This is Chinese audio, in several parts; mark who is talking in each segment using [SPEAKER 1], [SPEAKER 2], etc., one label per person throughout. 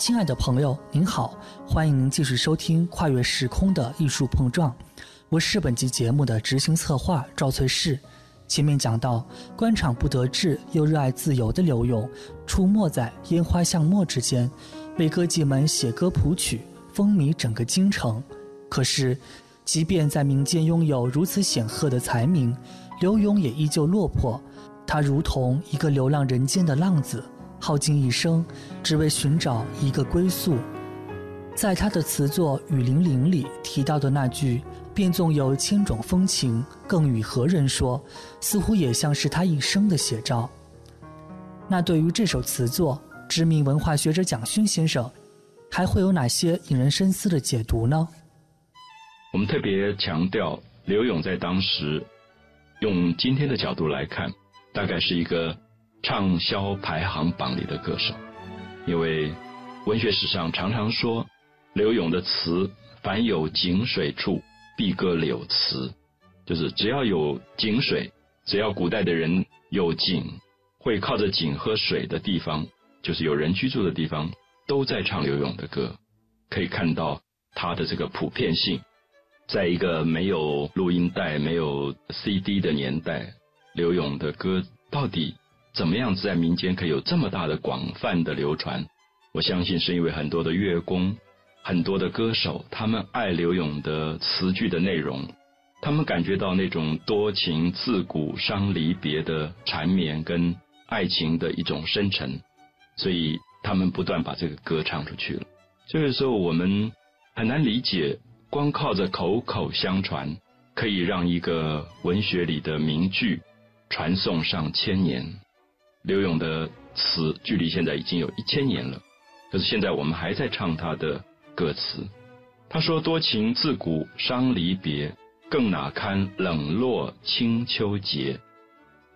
[SPEAKER 1] 亲爱的朋友，您好，欢迎您继续收听《跨越时空的艺术碰撞》，我是本集节目的执行策划赵翠氏。前面讲到，官场不得志又热爱自由的刘勇，出没在烟花巷陌之间，为歌妓们写歌谱曲，风靡整个京城。可是，即便在民间拥有如此显赫的才名，刘勇也依旧落魄。他如同一个流浪人间的浪子。耗尽一生，只为寻找一个归宿。在他的词作《雨霖铃》里提到的那句“便纵有千种风情，更与何人说”，似乎也像是他一生的写照。那对于这首词作，知名文化学者蒋勋先生还会有哪些引人深思的解读呢？
[SPEAKER 2] 我们特别强调，刘勇在当时用今天的角度来看，大概是一个。畅销排行榜里的歌手，因为文学史上常常说刘勇的词，凡有井水处必歌柳词，就是只要有井水，只要古代的人有井，会靠着井喝水的地方，就是有人居住的地方，都在唱刘勇的歌。可以看到他的这个普遍性，在一个没有录音带、没有 CD 的年代，刘勇的歌到底。怎么样子在民间可以有这么大的广泛的流传？我相信是因为很多的乐工、很多的歌手，他们爱刘勇的词句的内容，他们感觉到那种多情自古伤离别的缠绵跟爱情的一种深沉，所以他们不断把这个歌唱出去了。这个时候我们很难理解，光靠着口口相传，可以让一个文学里的名句传颂上千年。刘勇的词距离现在已经有一千年了，可是现在我们还在唱他的歌词。他说：“多情自古伤离别，更哪堪冷落清秋节。”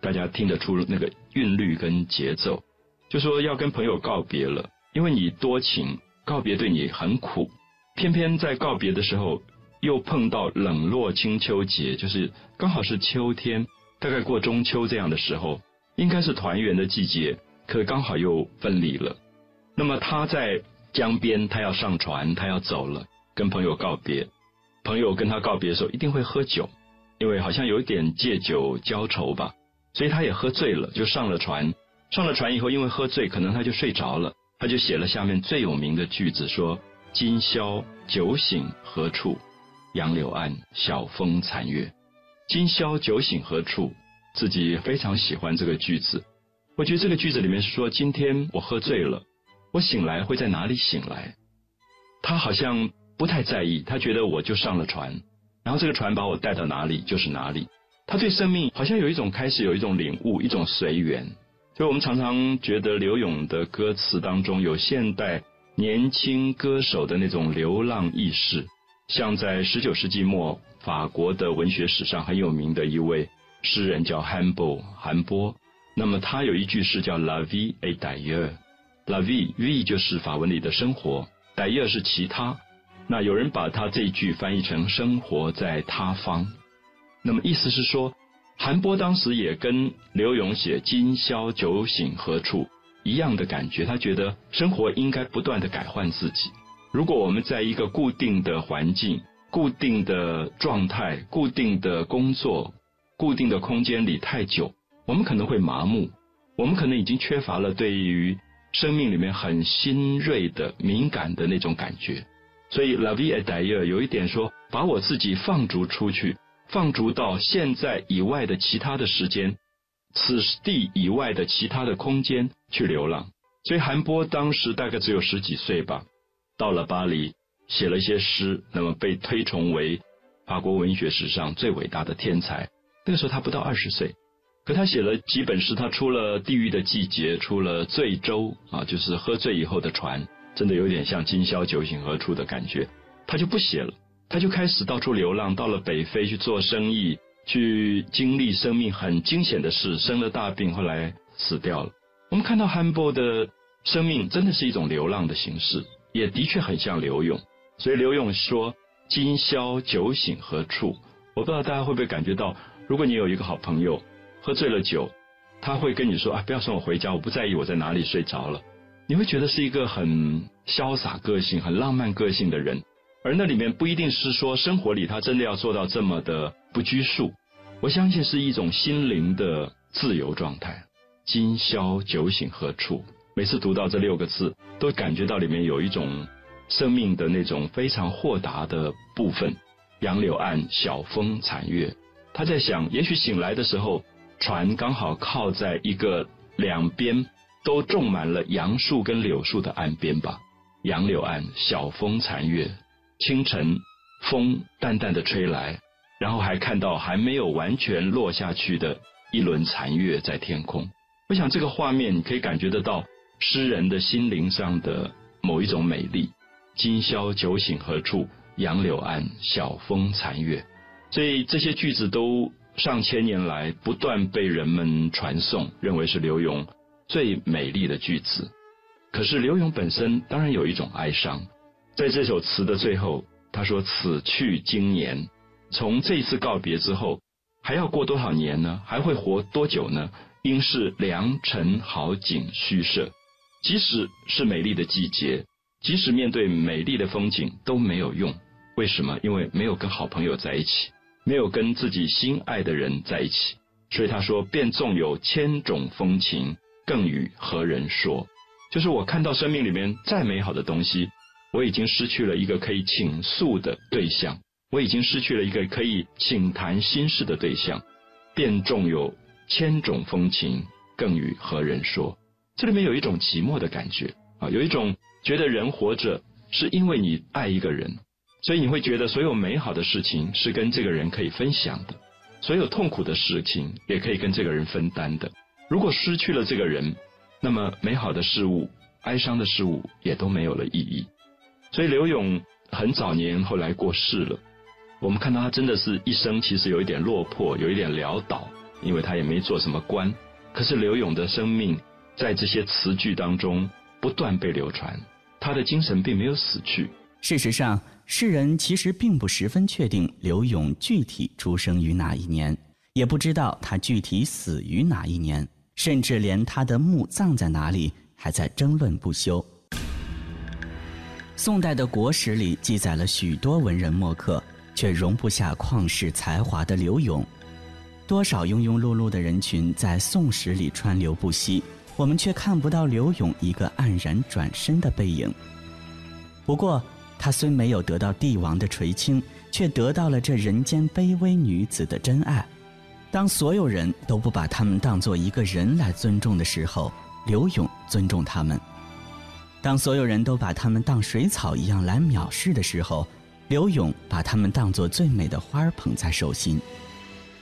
[SPEAKER 2] 大家听得出那个韵律跟节奏，就说要跟朋友告别了，因为你多情，告别对你很苦。偏偏在告别的时候，又碰到冷落清秋节，就是刚好是秋天，大概过中秋这样的时候。应该是团圆的季节，可刚好又分离了。那么他在江边，他要上船，他要走了，跟朋友告别。朋友跟他告别的时候，一定会喝酒，因为好像有一点借酒浇愁吧，所以他也喝醉了，就上了船。上了船以后，因为喝醉，可能他就睡着了，他就写了下面最有名的句子：说今宵酒醒何处？杨柳岸，晓风残月。今宵酒醒何处？自己非常喜欢这个句子，我觉得这个句子里面是说，今天我喝醉了，我醒来会在哪里醒来？他好像不太在意，他觉得我就上了船，然后这个船把我带到哪里就是哪里。他对生命好像有一种开始有一种领悟，一种随缘。所以我们常常觉得刘勇的歌词当中有现代年轻歌手的那种流浪意识，像在十九世纪末法国的文学史上很有名的一位。诗人叫韩波韩波，那么他有一句诗叫 La vie et d'ailleurs，La vie vie 就是法文里的生活 d a i l l e u r 是其他。那有人把他这一句翻译成生活在他方，那么意思是说，韩波当时也跟刘勇写今宵酒醒何处一样的感觉，他觉得生活应该不断的改换自己。如果我们在一个固定的环境、固定的状态、固定的工作，固定的空间里太久，我们可能会麻木，我们可能已经缺乏了对于生命里面很新锐的敏感的那种感觉。所以，La vie est d'ailleurs 有一点说，把我自己放逐出去，放逐到现在以外的其他的时间，此地以外的其他的空间去流浪。所以，韩波当时大概只有十几岁吧，到了巴黎，写了一些诗，那么被推崇为法国文学史上最伟大的天才。那个时候他不到二十岁，可他写了几本诗，他出了《地狱的季节》，出了《醉舟》啊，就是喝醉以后的船，真的有点像今宵酒醒何处的感觉。他就不写了，他就开始到处流浪，到了北非去做生意，去经历生命很惊险的事，生了大病，后来死掉了。我们看到汉波的生命真的是一种流浪的形式，也的确很像刘勇。所以刘勇说：“今宵酒醒何处？”我不知道大家会不会感觉到。如果你有一个好朋友喝醉了酒，他会跟你说啊，不要送我回家，我不在意我在哪里睡着了。你会觉得是一个很潇洒个性、很浪漫个性的人。而那里面不一定是说生活里他真的要做到这么的不拘束，我相信是一种心灵的自由状态。今宵酒醒何处？每次读到这六个字，都感觉到里面有一种生命的那种非常豁达的部分。杨柳岸，晓风残月。他在想，也许醒来的时候，船刚好靠在一个两边都种满了杨树跟柳树的岸边吧。杨柳岸，晓风残月。清晨，风淡淡的吹来，然后还看到还没有完全落下去的一轮残月在天空。我想这个画面，你可以感觉得到诗人的心灵上的某一种美丽。今宵酒醒何处？杨柳岸，晓风残月。所以这些句子都上千年来不断被人们传颂，认为是柳永最美丽的句子。可是柳永本身当然有一种哀伤。在这首词的最后，他说：“此去经年，从这一次告别之后，还要过多少年呢？还会活多久呢？应是良辰好景虚设。即使是美丽的季节，即使面对美丽的风景都没有用。为什么？因为没有跟好朋友在一起，没有跟自己心爱的人在一起。所以他说：‘便纵有千种风情，更与何人说？’就是我看到生命里面再美好的东西。”我已经失去了一个可以倾诉的对象，我已经失去了一个可以倾谈心事的对象。便纵有千种风情，更与何人说？这里面有一种寂寞的感觉啊，有一种觉得人活着是因为你爱一个人，所以你会觉得所有美好的事情是跟这个人可以分享的，所有痛苦的事情也可以跟这个人分担的。如果失去了这个人，那么美好的事物、哀伤的事物也都没有了意义。所以刘勇很早年后来过世了，我们看到他真的是一生其实有一点落魄，有一点潦倒，因为他也没做什么官。可是刘勇的生命在这些词句当中不断被流传，他的精神并没有死去。
[SPEAKER 3] 事实上，世人其实并不十分确定刘勇具体出生于哪一年，也不知道他具体死于哪一年，甚至连他的墓葬在哪里还在争论不休。宋代的国史里记载了许多文人墨客，却容不下旷世才华的刘永。多少庸庸碌碌的人群在宋史里川流不息，我们却看不到刘永一个黯然转身的背影。不过，他虽没有得到帝王的垂青，却得到了这人间卑微女子的真爱。当所有人都不把他们当做一个人来尊重的时候，刘永尊重他们。当所有人都把他们当水草一样来藐视的时候，刘勇把他们当作最美的花儿捧在手心；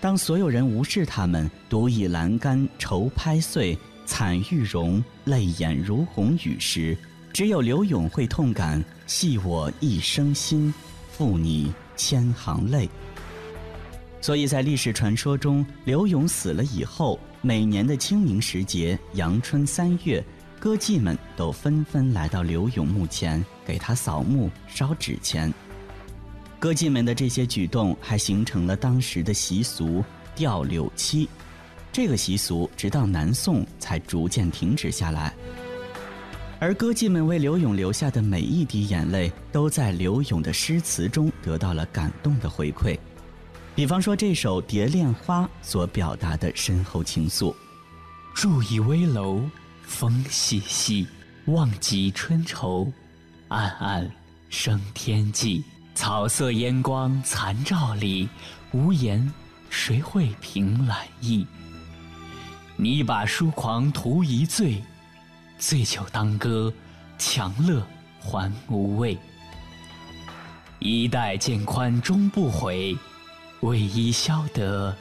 [SPEAKER 3] 当所有人无视他们，独倚栏杆愁拍碎，惨玉容，泪眼如红雨时，只有刘勇会痛感系我一生心，负你千行泪。所以在历史传说中，刘勇死了以后，每年的清明时节，阳春三月。歌妓们都纷纷来到刘永墓前，给他扫墓、烧纸钱。歌妓们的这些举动，还形成了当时的习俗——吊柳七。这个习俗直到南宋才逐渐停止下来。而歌妓们为刘永留下的每一滴眼泪，都在刘永的诗词中得到了感动的回馈。比方说这首《蝶恋花》所表达的深厚情愫：“
[SPEAKER 4] 入倚危楼。”风细细，望极春愁，暗暗生天际。草色烟光残照里，无言谁会凭栏意？你把疏狂图一醉，醉酒当歌，强乐还无味。衣带渐宽终不悔，为伊消得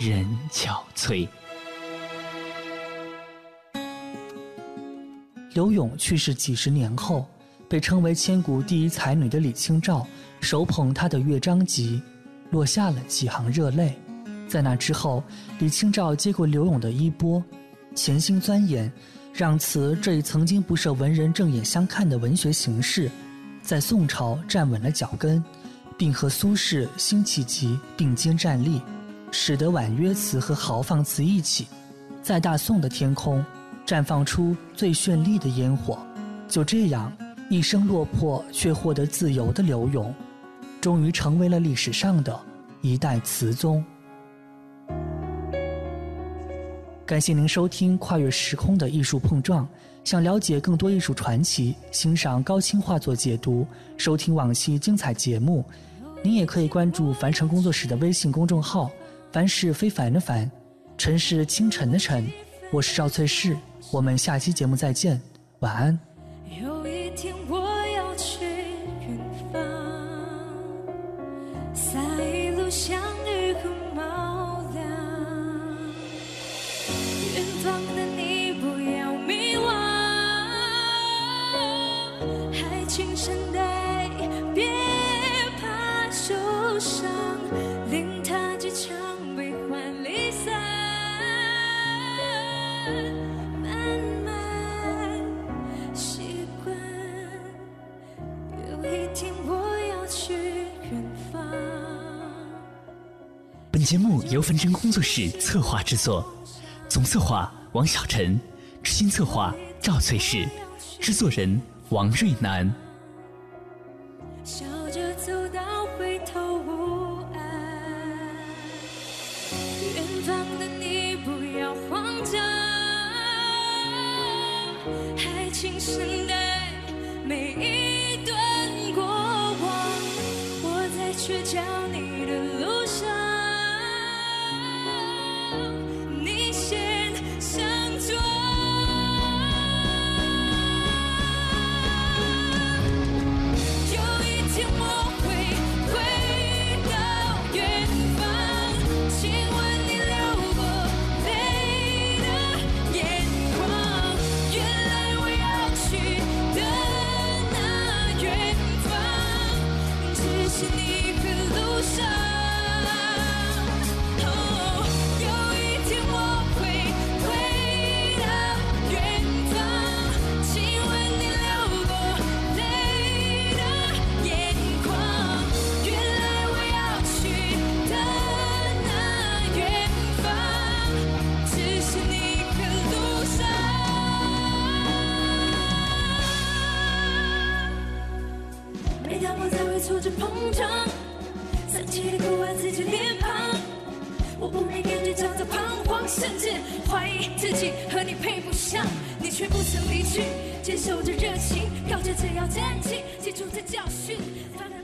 [SPEAKER 4] 人憔悴。
[SPEAKER 1] 刘永去世几十年后，被称为千古第一才女的李清照手捧他的乐章集，落下了几行热泪。在那之后，李清照接过刘永的衣钵，潜心钻研，让词这一曾经不受文人正眼相看的文学形式，在宋朝站稳了脚跟，并和苏轼、辛弃疾并肩站立，使得婉约词和豪放词一起，在大宋的天空。绽放出最绚丽的烟火。就这样，一生落魄却获得自由的刘永，终于成为了历史上的一代词宗。感谢您收听《跨越时空的艺术碰撞》。想了解更多艺术传奇，欣赏高清画作解读，收听往期精彩节目，您也可以关注凡尘工作室的微信公众号“凡是非凡的凡，尘是清晨的晨”。我是赵翠氏，我们下期节目再见，晚安。
[SPEAKER 5] 听他几场悲欢离散。慢慢习惯，有一天我要去远方。
[SPEAKER 4] 本节目由分真工作室策划制作，总策划王小晨，执行策划赵翠氏，制作人王瑞南。
[SPEAKER 5] 方，只是着膨胀，丧气的哭完自己脸庞。我不免感觉叫做彷徨，甚至怀疑自己和你配不上。你却不曾离去，坚守着热情，靠着只要站起，记住这教训。反而